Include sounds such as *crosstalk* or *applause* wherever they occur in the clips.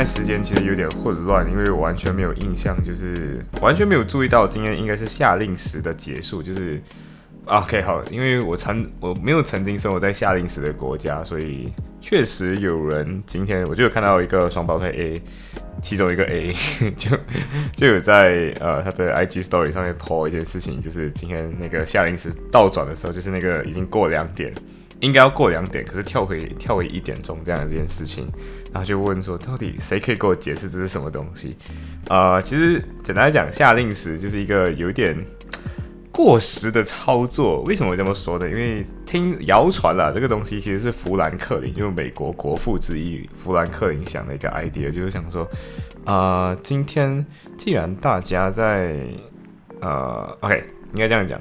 在时间其实有点混乱，因为我完全没有印象，就是完全没有注意到今天应该是夏令时的结束，就是 OK 好，因为我曾我没有曾经生活在夏令时的国家，所以确实有人今天我就有看到一个双胞胎 A，其中一个 A *laughs* 就就有在呃他的 IG Story 上面 po 一件事情，就是今天那个夏令时倒转的时候，就是那个已经过两点。应该要过两点，可是跳回跳回一点钟这样的这件事情，然后就问说，到底谁可以给我解释这是什么东西？呃，其实简单来讲，下令时就是一个有点过时的操作。为什么会这么说呢？因为听谣传啦，这个东西其实是富兰克林，就是美国国父之一富兰克林想的一个 idea，就是想说，啊，今天既然大家在呃，OK，应该这样讲。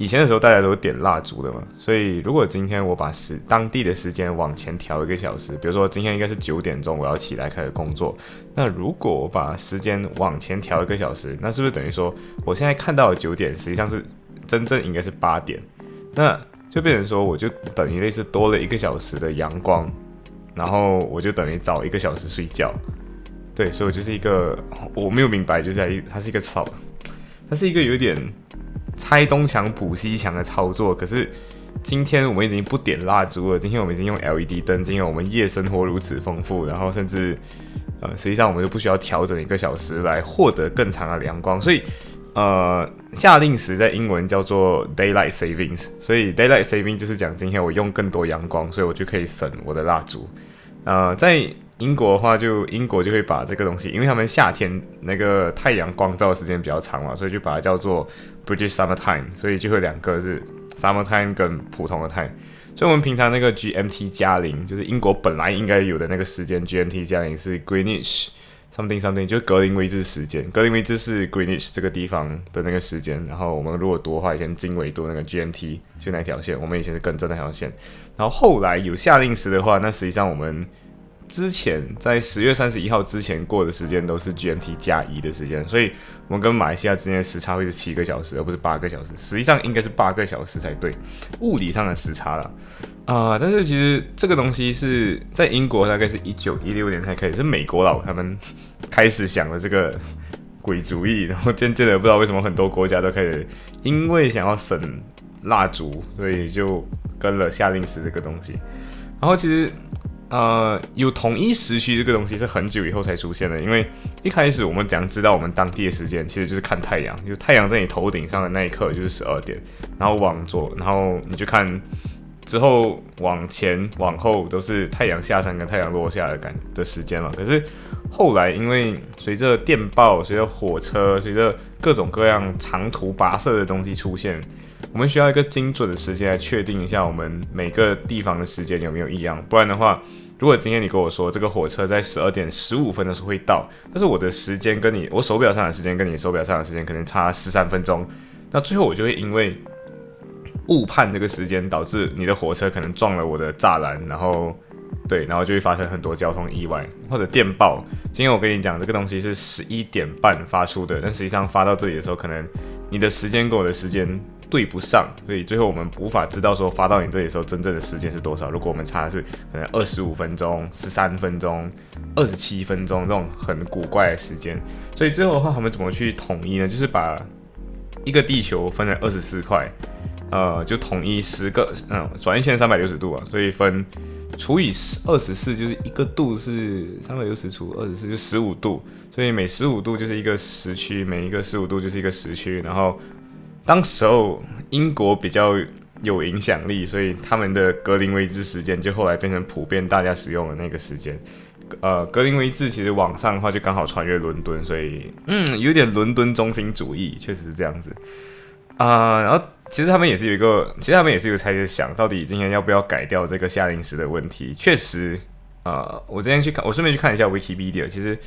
以前的时候，大家都是点蜡烛的嘛，所以如果今天我把时当地的时间往前调一个小时，比如说今天应该是九点钟，我要起来开始工作。那如果我把时间往前调一个小时，那是不是等于说我现在看到的九点，实际上是真正应该是八点？那就变成说，我就等于类似多了一个小时的阳光，然后我就等于早一个小时睡觉。对，所以我就是一个我没有明白，就是它是一个操，它是一个有点。拆东墙补西墙的操作，可是今天我们已经不点蜡烛了。今天我们已经用 LED 灯，今天我们夜生活如此丰富，然后甚至呃，实际上我们就不需要调整一个小时来获得更长的阳光。所以呃，夏令时在英文叫做 daylight savings，所以 daylight saving 就是讲今天我用更多阳光，所以我就可以省我的蜡烛。呃，在英国的话，就英国就会把这个东西，因为他们夏天那个太阳光照的时间比较长嘛，所以就把它叫做 British Summer Time，所以就会两个是 Summer Time 跟普通的 Time。所以我们平常那个 GMT 加零，就是英国本来应该有的那个时间，GMT 加零是 Greenwich something something，就是格林威治时间。格林威治是 Greenwich 这个地方的那个时间。然后我们如果读的话，以前经纬度那个 GMT 就那条线，我们以前是跟着那条线。然后后来有夏令时的话，那实际上我们。之前在十月三十一号之前过的时间都是 GMT 加一的时间，所以我们跟马来西亚之间的时差会是七个小时，而不是八个小时。实际上应该是八个小时才对，物理上的时差了啊。但是其实这个东西是在英国大概是一九一六年才开始，是美国佬他们开始想的这个鬼主意，然后渐渐的不知道为什么很多国家都开始因为想要省蜡烛，所以就跟了夏令时这个东西。然后其实。呃，有统一时区这个东西是很久以后才出现的，因为一开始我们怎样知道我们当地的时间，其实就是看太阳，就太阳在你头顶上的那一刻就是十二点，然后往左，然后你就看之后往前往后都是太阳下山跟太阳落下的感的时间嘛。可是后来因为随着电报、随着火车、随着各种各样长途跋涉的东西出现。我们需要一个精准的时间来确定一下我们每个地方的时间有没有异样，不然的话，如果今天你跟我说这个火车在十二点十五分的时候会到，但是我的时间跟你我手表上的时间跟你手表上的时间可能差十三分钟，那最后我就会因为误判这个时间，导致你的火车可能撞了我的栅栏，然后对，然后就会发生很多交通意外或者电报。今天我跟你讲这个东西是十一点半发出的，但实际上发到这里的时候，可能你的时间跟我的时间。对不上，所以最后我们无法知道说发到你这里的时候真正的时间是多少。如果我们差的是可能二十五分钟、十三分钟、二十七分钟这种很古怪的时间，所以最后的话，他们怎么去统一呢？就是把一个地球分成二十四块，呃，就统一十个，嗯，转一圈三百六十度啊，所以分除以十二十四，就是一个度是三百六十除二十四就十五度，所以每十五度就是一个时区，每一个十五度就是一个时区，然后。当时候英国比较有影响力，所以他们的格林威治时间就后来变成普遍大家使用的那个时间。呃，格林威治其实网上的话就刚好穿越伦敦，所以嗯，有点伦敦中心主义，确实是这样子啊。然后其实他们也是有一个，其实他们也是有开始想到底今天要不要改掉这个夏令时的问题。确实，呃，我之前去看，我顺便去看一下 Wikipedia，其实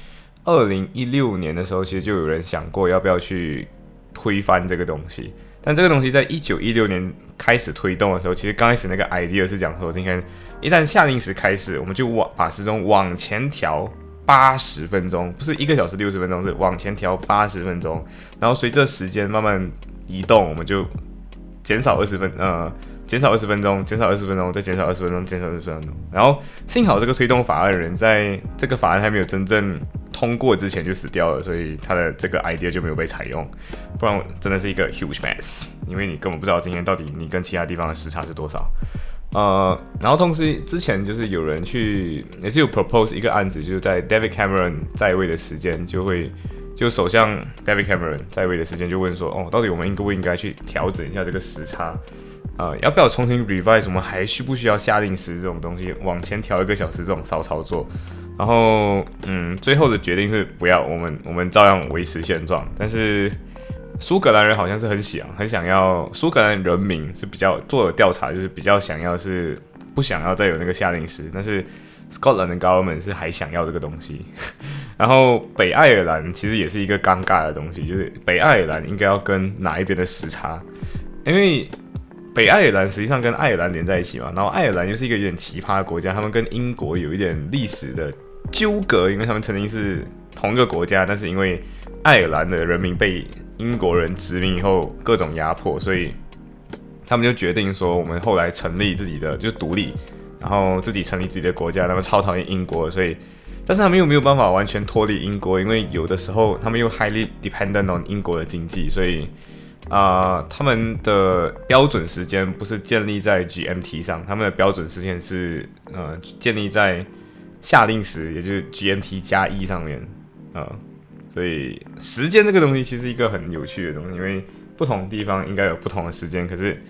二零一六年的时候，其实就有人想过要不要去。推翻这个东西。但这个东西在一九一六年开始推动的时候，其实刚开始那个 idea 是讲说，今天一旦夏令时开始，我们就往把时钟往前调八十分钟，不是一个小时六十分钟，是往前调八十分钟。然后随着时间慢慢移动，我们就减少二十分，呃，减少二十分钟，减少二十分钟，再减少二十分钟，减少二十分钟。然后幸好这个推动法案的人在这个法案还没有真正。通过之前就死掉了，所以他的这个 idea 就没有被采用，不然真的是一个 huge mess，因为你根本不知道今天到底你跟其他地方的时差是多少。呃，然后同时之前就是有人去也是有 propose 一个案子，就是在 David Cameron 在位的时间就会，就首相 David Cameron 在位的时间就问说，哦，到底我们应不应该去调整一下这个时差？呃，要不要重新 revise？我们还需不需要下令时这种东西往前调一个小时这种骚操作？然后，嗯，最后的决定是不要，我们我们照样维持现状。但是苏格兰人好像是很想很想要，苏格兰人民是比较做了调查，就是比较想要是不想要再有那个夏令时。但是 Scotland 的 government 是还想要这个东西。然后北爱尔兰其实也是一个尴尬的东西，就是北爱尔兰应该要跟哪一边的时差？因为北爱尔兰实际上跟爱尔兰连在一起嘛，然后爱尔兰又是一个有点奇葩的国家，他们跟英国有一点历史的纠葛，因为他们曾经是同一个国家，但是因为爱尔兰的人民被英国人殖民以后各种压迫，所以他们就决定说，我们后来成立自己的就独立，然后自己成立自己的国家，他们超讨厌英国，所以但是他们又没有办法完全脱离英国，因为有的时候他们又 highly dependent on 英国的经济，所以。啊，他们的标准时间不是建立在 GMT 上，他们的标准时间是呃建立在夏令时，也就是 GMT 加一上面啊。所以时间这个东西其实一个很有趣的东西，因为不同地方应该有不同的时间，可是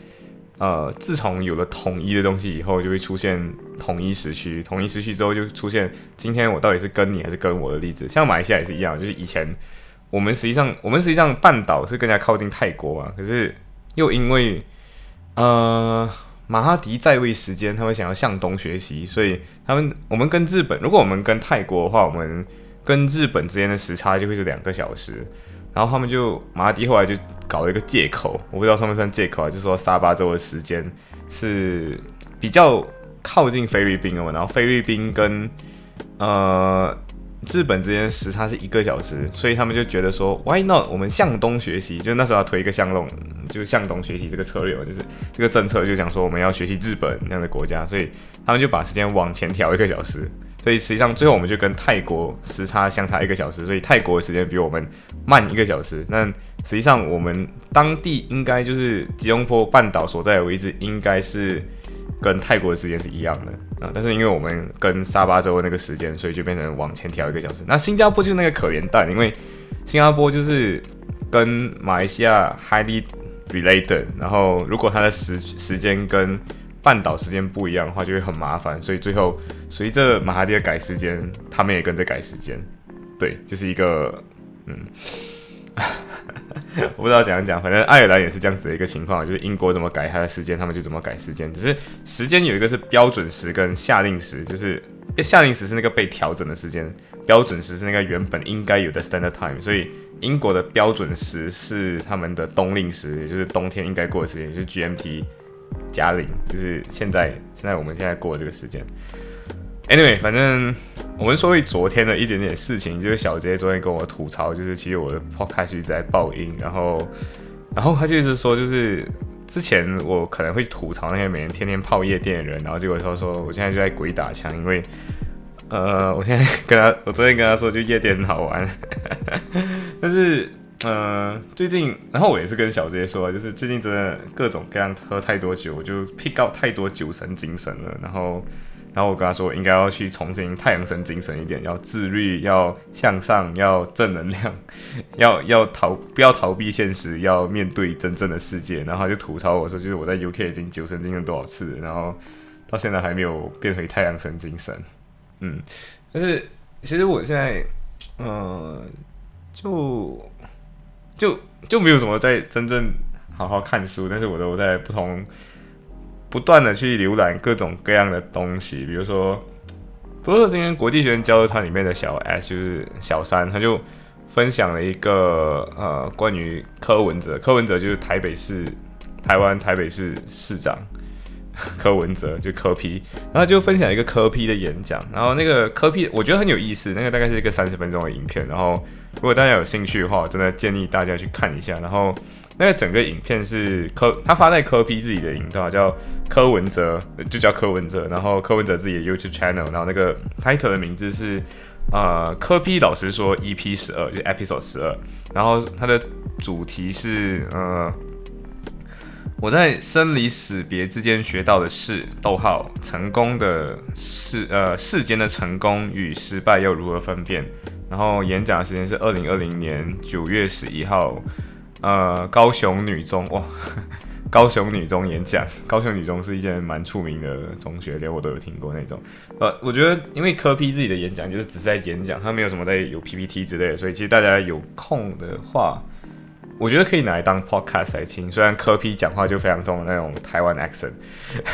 呃自从有了统一的东西以后，就会出现统一时区，统一时区之后就出现今天我到底是跟你还是跟我的例子，像马来西亚也是一样，就是以前。我们实际上，我们实际上半岛是更加靠近泰国啊，可是又因为呃马哈迪在位时间，他们想要向东学习，所以他们我们跟日本，如果我们跟泰国的话，我们跟日本之间的时差就会是两个小时，然后他们就马哈迪后来就搞了一个借口，我不知道算不算借口啊，就是说沙巴州的时间是比较靠近菲律宾哦，然后菲律宾跟呃。日本之间时差是一个小时，所以他们就觉得说，Why not？我们向东学习，就那时候要推一个向东，就向东学习这个策略，就是这个政策就讲说我们要学习日本那样的国家，所以他们就把时间往前调一个小时，所以实际上最后我们就跟泰国时差相差一个小时，所以泰国的时间比我们慢一个小时。那实际上我们当地应该就是吉隆坡半岛所在的位置，应该是。跟泰国的时间是一样的啊，但是因为我们跟沙巴州那个时间，所以就变成往前调一个小时。那新加坡就是那个可怜蛋，因为新加坡就是跟马来西亚 highly related，然后如果它的时时间跟半岛时间不一样的话，就会很麻烦。所以最后随着马哈蒂的改时间，他们也跟着改时间。对，就是一个嗯。*laughs* 我不知道怎样讲，反正爱尔兰也是这样子的一个情况，就是英国怎么改它的时间，他们就怎么改时间。只是时间有一个是标准时跟夏令时，就是夏令时是那个被调整的时间，标准时是那个原本应该有的 standard time。所以英国的标准时是他们的冬令时，也就是冬天应该过的时间，就是 GMT 加零，就是现在现在我们现在过的这个时间。Anyway，反正我们说回昨天的一点点事情，就是小杰昨天跟我吐槽，就是其实我的 podcast 一直在爆音，然后，然后他就是说，就是之前我可能会吐槽那些每天天天泡夜店的人，然后结果他说我现在就在鬼打墙，因为，呃，我现在跟他，我昨天跟他说就夜店很好玩，*laughs* 但是，呃，最近，然后我也是跟小杰说，就是最近真的各种各样喝太多酒，就 pick out 太多酒神精神了，然后。然后我跟他说，应该要去重新太阳神精神一点，要自律，要向上，要正能量，要要逃，不要逃避现实，要面对真正的世界。然后他就吐槽我说，就是我在 UK 已经酒神精神多少次，然后到现在还没有变回太阳神精神。嗯，但是其实我现在，嗯，就就就没有什么在真正好好看书，但是我都在不同。不断的去浏览各种各样的东西，比如说，不是今天国际学生交流团里面的小 S 就是小三，他就分享了一个呃关于柯文哲，柯文哲就是台北市台湾台北市市长柯文哲就柯 P，然后就分享一个柯 P 的演讲，然后那个柯 P 我觉得很有意思，那个大概是一个三十分钟的影片，然后如果大家有兴趣的话，我真的建议大家去看一下，然后。那个整个影片是柯他发在柯 P 自己的频道，叫柯文哲，就叫柯文哲。然后柯文哲自己的 YouTube channel，然后那个 title 的名字是呃柯 P 老师说 EP 十二，就 Episode 十二。然后它的主题是呃我在生离死别之间学到的事逗号成功的世呃世间的成功与失败又如何分辨？然后演讲的时间是二零二零年九月十一号。呃，高雄女中哇，*laughs* 高雄女中演讲，高雄女中是一间蛮出名的中学，连我都有听过那种。呃，我觉得因为科 P 自己的演讲就是只是在演讲，他没有什么在有 PPT 之类的，所以其实大家有空的话，我觉得可以拿来当 podcast 来听。虽然科 P 讲话就非常重那种台湾 accent，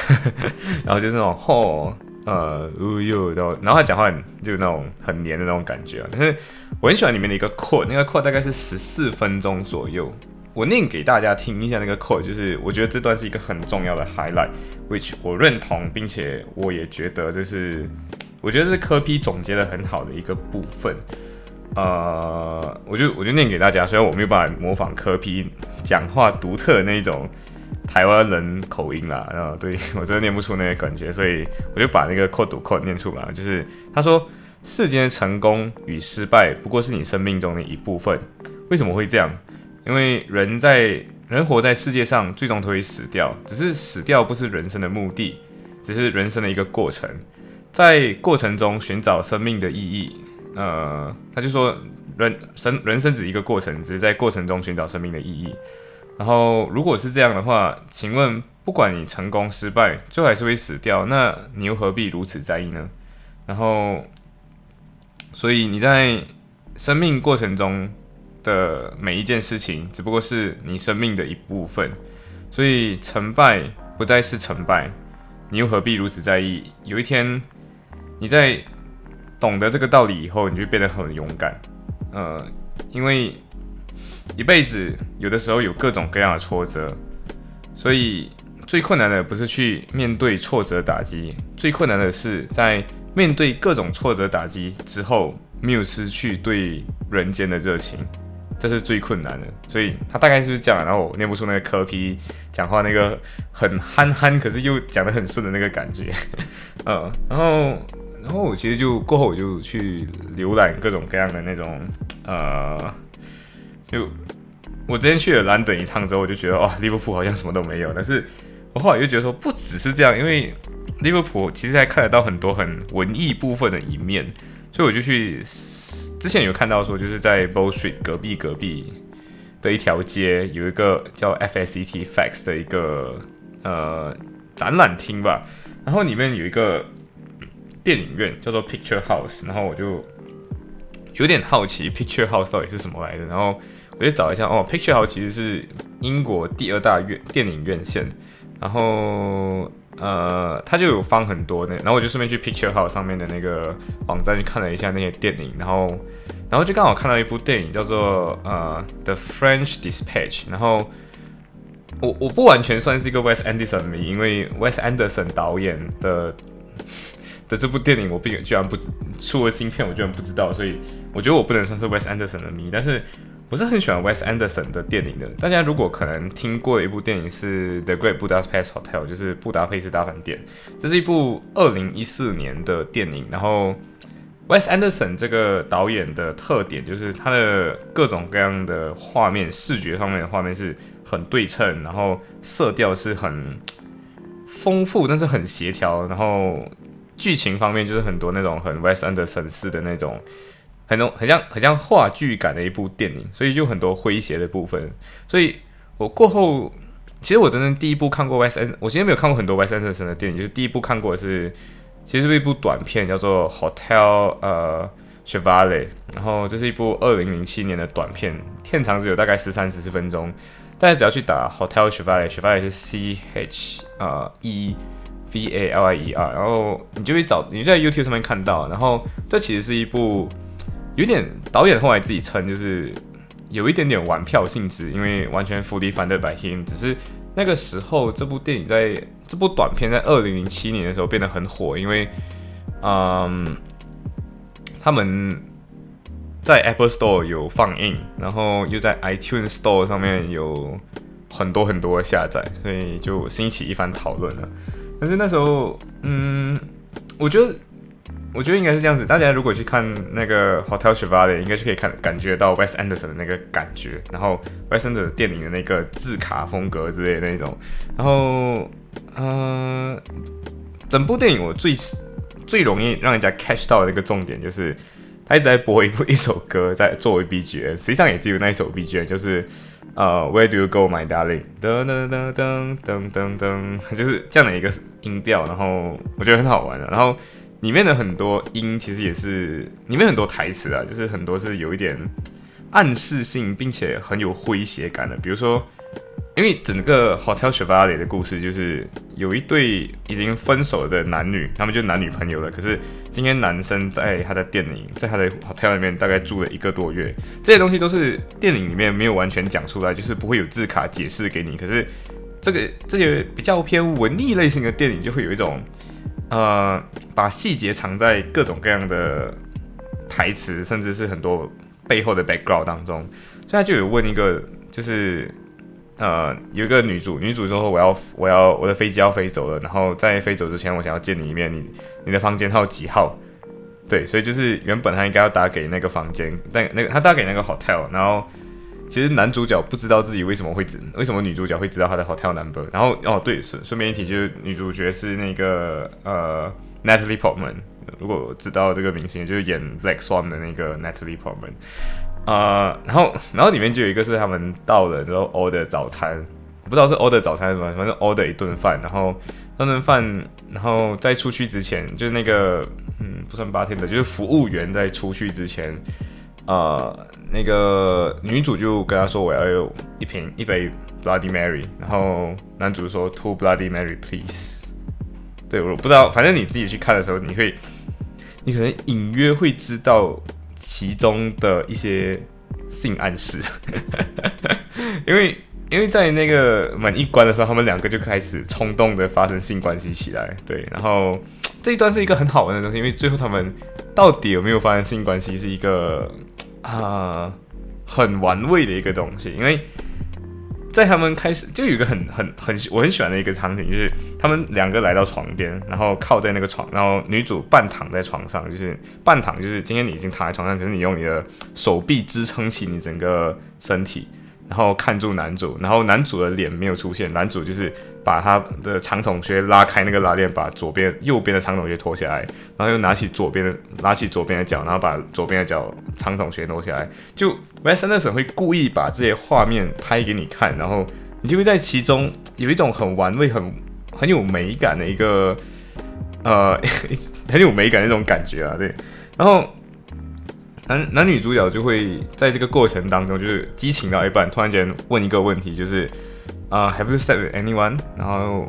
*laughs* 然后就是那种吼。呃，哟，然后然后他讲话就那种很黏的那种感觉啊。但是我很喜欢里面的一个 quote，那个 quote 大概是十四分钟左右。我念给大家听一下那个 quote，就是我觉得这段是一个很重要的 highlight，which 我认同，并且我也觉得这是我觉得是科批总结的很好的一个部分。呃，我就我就念给大家，虽然我没有办法模仿科批讲话独特的那一种。台湾人口音啦，然后对我真的念不出那个感觉，所 *laughs* 以我就把那个扩读扩念出来。就是他说，世间成功与失败不过是你生命中的一部分。为什么会这样？因为人在人活在世界上，最终都会死掉。只是死掉不是人生的目的，只是人生的一个过程。在过程中寻找生命的意义。呃，他就说，人生人生只一个过程，只是在过程中寻找生命的意义。然后，如果是这样的话，请问，不管你成功失败，最后还是会死掉，那你又何必如此在意呢？然后，所以你在生命过程中的每一件事情，只不过是你生命的一部分。所以，成败不再是成败，你又何必如此在意？有一天，你在懂得这个道理以后，你就变得很勇敢。呃，因为。一辈子有的时候有各种各样的挫折，所以最困难的不是去面对挫折打击，最困难的是在面对各种挫折打击之后，没有失去对人间的热情，这是最困难的。所以他大概就是这样，然后我念不出那个科皮讲话那个很憨憨，可是又讲得很顺的那个感觉，嗯，*laughs* 然后然后我其实就过后我就去浏览各种各样的那种呃。就我之前去了兰登一趟之后，我就觉得哦，利物浦好像什么都没有。但是我后来又觉得说，不只是这样，因为利物浦其实还看得到很多很文艺部分的一面，所以我就去之前有看到说，就是在 Bow Street 隔壁隔壁的一条街有一个叫 FSCT Facts 的一个呃展览厅吧，然后里面有一个电影院叫做 Picture House，然后我就有点好奇 Picture House 到底是什么来的，然后。我就找一下哦，Picture House 其实是英国第二大院电影院线，然后呃，它就有放很多那，然后我就顺便去 Picture House 上面的那个网站去看了一下那些电影，然后然后就刚好看到一部电影叫做呃 The French Dispatch，然后我我不完全算是一个 Wes Anderson 迷，因为 Wes Anderson 导演的的这部电影我并居然不知出了新片，我居然不知道，所以我觉得我不能算是 Wes Anderson 的迷，但是。我是很喜欢 Wes Anderson 的电影的。大家如果可能听过一部电影是 The Great Budapest Hotel，就是布达佩斯大饭店。这是一部二零一四年的电影。然后 Wes Anderson 这个导演的特点就是他的各种各样的画面，视觉方面的画面是很对称，然后色调是很丰富，但是很协调。然后剧情方面就是很多那种很 West Anderson 式的那种。很多很像很像话剧感的一部电影，所以就很多诙谐的部分。所以我过后，其实我真正第一部看过 West End，我其实没有看过很多 West Anderson 的电影，就是第一部看过的是，其实是一部短片，叫做 Hotel 呃 Chevale，然后这是一部二零零七年的短片，片长只有大概十三十四分钟，大家只要去打 Hotel Chevale，Chevale 是 C H 呃 E V A L I E R，然后你就会找，你就在 YouTube 上面看到，然后这其实是一部。有点导演后来自己称就是有一点点玩票性质，因为完全 fully funded by him。只是那个时候这部电影在这部短片在二零零七年的时候变得很火，因为嗯，他们在 Apple Store 有放映，然后又在 iTunes Store 上面有很多很多的下载，所以就兴起一番讨论了。但是那时候，嗯，我觉得。我觉得应该是这样子，大家如果去看那个 Hotel Chevalier，应该就可以看感觉到 Wes Anderson 的那个感觉，然后 Wes Anderson 电影的那个字卡风格之类的那种，然后，嗯，整部电影我最最容易让人家 catch 到的一个重点就是，他一直在播一部 *laughs* 一首歌在作为 BGM，实际上也只有那一首 BGM，就是呃 Where do you go, my darling？噔噔噔噔噔噔噔，就是这样的一个音调，然后我觉得很好玩的，然后。里面的很多音其实也是里面很多台词啊，就是很多是有一点暗示性，并且很有诙谐感的。比如说，因为整个 Hotel Chevalier 的故事就是有一对已经分手的男女，他们就男女朋友了。可是今天男生在他的电影，在他的 hotel 里面大概住了一个多月，这些东西都是电影里面没有完全讲出来，就是不会有字卡解释给你。可是这个这些比较偏文艺类型的电影就会有一种。呃，把细节藏在各种各样的台词，甚至是很多背后的 background 当中。所以他就有问一个，就是呃，有一个女主，女主说我要我要我的飞机要飞走了，然后在飞走之前，我想要见你一面。你你的房间号几号？对，所以就是原本他应该要打给那个房间，但那个他打给那个 hotel，然后。其实男主角不知道自己为什么会知，为什么女主角会知道他的 hotel number。然后哦，对，顺顺便一提，就是女主角是那个呃 Natalie Portman。如果知道这个明星，就是演 Black Swan 的那个 Natalie Portman。啊，然后然后里面就有一个是他们到了之后 order 早餐，不知道是 order 早餐什么，反正 order 一顿饭，然后那顿饭，然后在出去之前，就是那个嗯，不算八天的，就是服务员在出去之前。呃，那个女主就跟他说：“我要有一瓶一杯 Bloody Mary。”然后男主说：“Two Bloody Mary, please。”对，我不知道，反正你自己去看的时候，你会，你可能隐约会知道其中的一些性暗示，*laughs* 因为因为在那个门一关的时候，他们两个就开始冲动的发生性关系起来。对，然后这一段是一个很好玩的东西，因为最后他们到底有没有发生性关系，是一个。啊，很玩味的一个东西，因为在他们开始就有一个很很很我很喜欢的一个场景，就是他们两个来到床边，然后靠在那个床，然后女主半躺在床上，就是半躺，就是今天你已经躺在床上，可是你用你的手臂支撑起你整个身体。然后看住男主，然后男主的脸没有出现，男主就是把他的长筒靴拉开那个拉链，把左边、右边的长筒靴脱下来，然后又拿起左边的拿起左边的脚，然后把左边的脚长筒靴脱下来。就 Wes Anderson 会故意把这些画面拍给你看，然后你就会在其中有一种很玩味、很很有美感的一个呃 *laughs* 很有美感的那种感觉啊，对，然后。男男女主角就会在这个过程当中，就是激情到一半，突然间问一个问题，就是啊，Have you slept with anyone？然后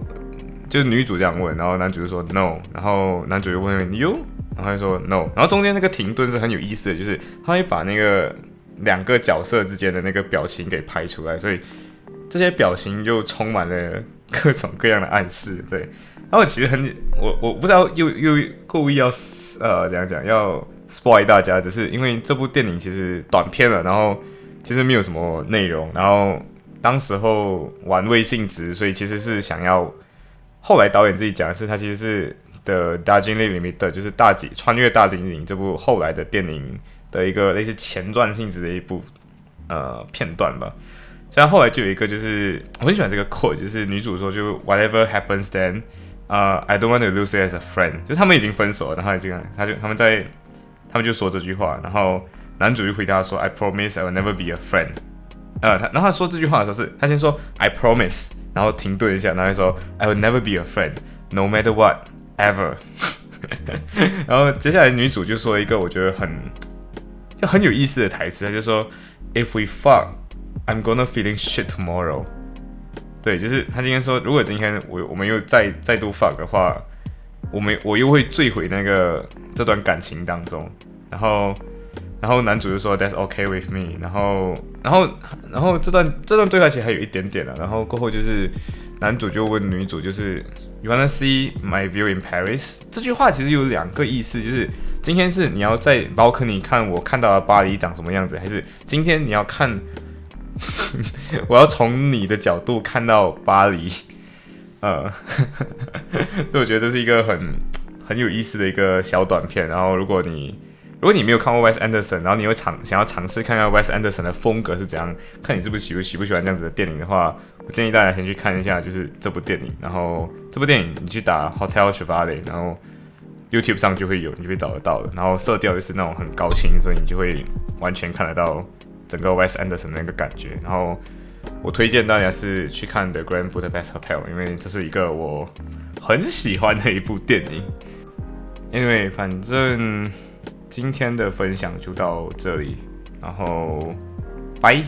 就是女主这样问，然后男主就说 No，然后男主又问 You，然后就说 No，然后中间那个停顿是很有意思的，就是他会把那个两个角色之间的那个表情给拍出来，所以这些表情就充满了各种各样的暗示。对，然后其实很我我不知道又又故意要呃怎样讲要。Spoil 大家，只是因为这部电影其实短片了，然后其实没有什么内容，然后当时候玩味性质，所以其实是想要。后来导演自己讲的是，他其实是的《大金陵》里面的，就是大几穿越大金陵这部后来的电影的一个类似前传性质的一部呃片段吧。像后来就有一个，就是我很喜欢这个 quote，就是女主说就 Whatever happens then，啊，I don't want to lose you as a friend，就他们已经分手了，然后已经他就他们在。他们就说这句话，然后男主就回答说：“I promise I will never be a friend。”呃，他然后他说这句话的时候是，他先说 “I promise”，然后停顿一下，然后说 “I will never be a friend, no matter what, ever。”然后接下来女主就说一个我觉得很就很有意思的台词，他就说：“If we fuck, I'm gonna feeling shit tomorrow。”对，就是他今天说，如果今天我我们又再再度 fuck 的话。我们我又会坠毁那个这段感情当中，然后然后男主就说 That's okay with me，然后然后然后这段这段对话其实还有一点点的，然后过后就是男主就问女主就是 You wanna see my view in Paris？这句话其实有两个意思，就是今天是你要在包克尼看我看到的巴黎长什么样子，还是今天你要看 *laughs* 我要从你的角度看到巴黎？呃，*laughs* 所以我觉得这是一个很很有意思的一个小短片。然后，如果你如果你没有看过 Wes Anderson，然后你又尝想要尝试看看 Wes Anderson 的风格是怎样，看你是不是喜不喜不喜欢这样子的电影的话，我建议大家先去看一下，就是这部电影。然后这部电影你去打 Hotel Chevrolet，然后 YouTube 上就会有，你就会找得到的。然后色调又是那种很高清，所以你就会完全看得到整个 Wes Anderson 的那个感觉。然后。我推荐大家是去看《The Grand Budapest Hotel》，因为这是一个我很喜欢的一部电影。因为反正今天的分享就到这里，然后拜。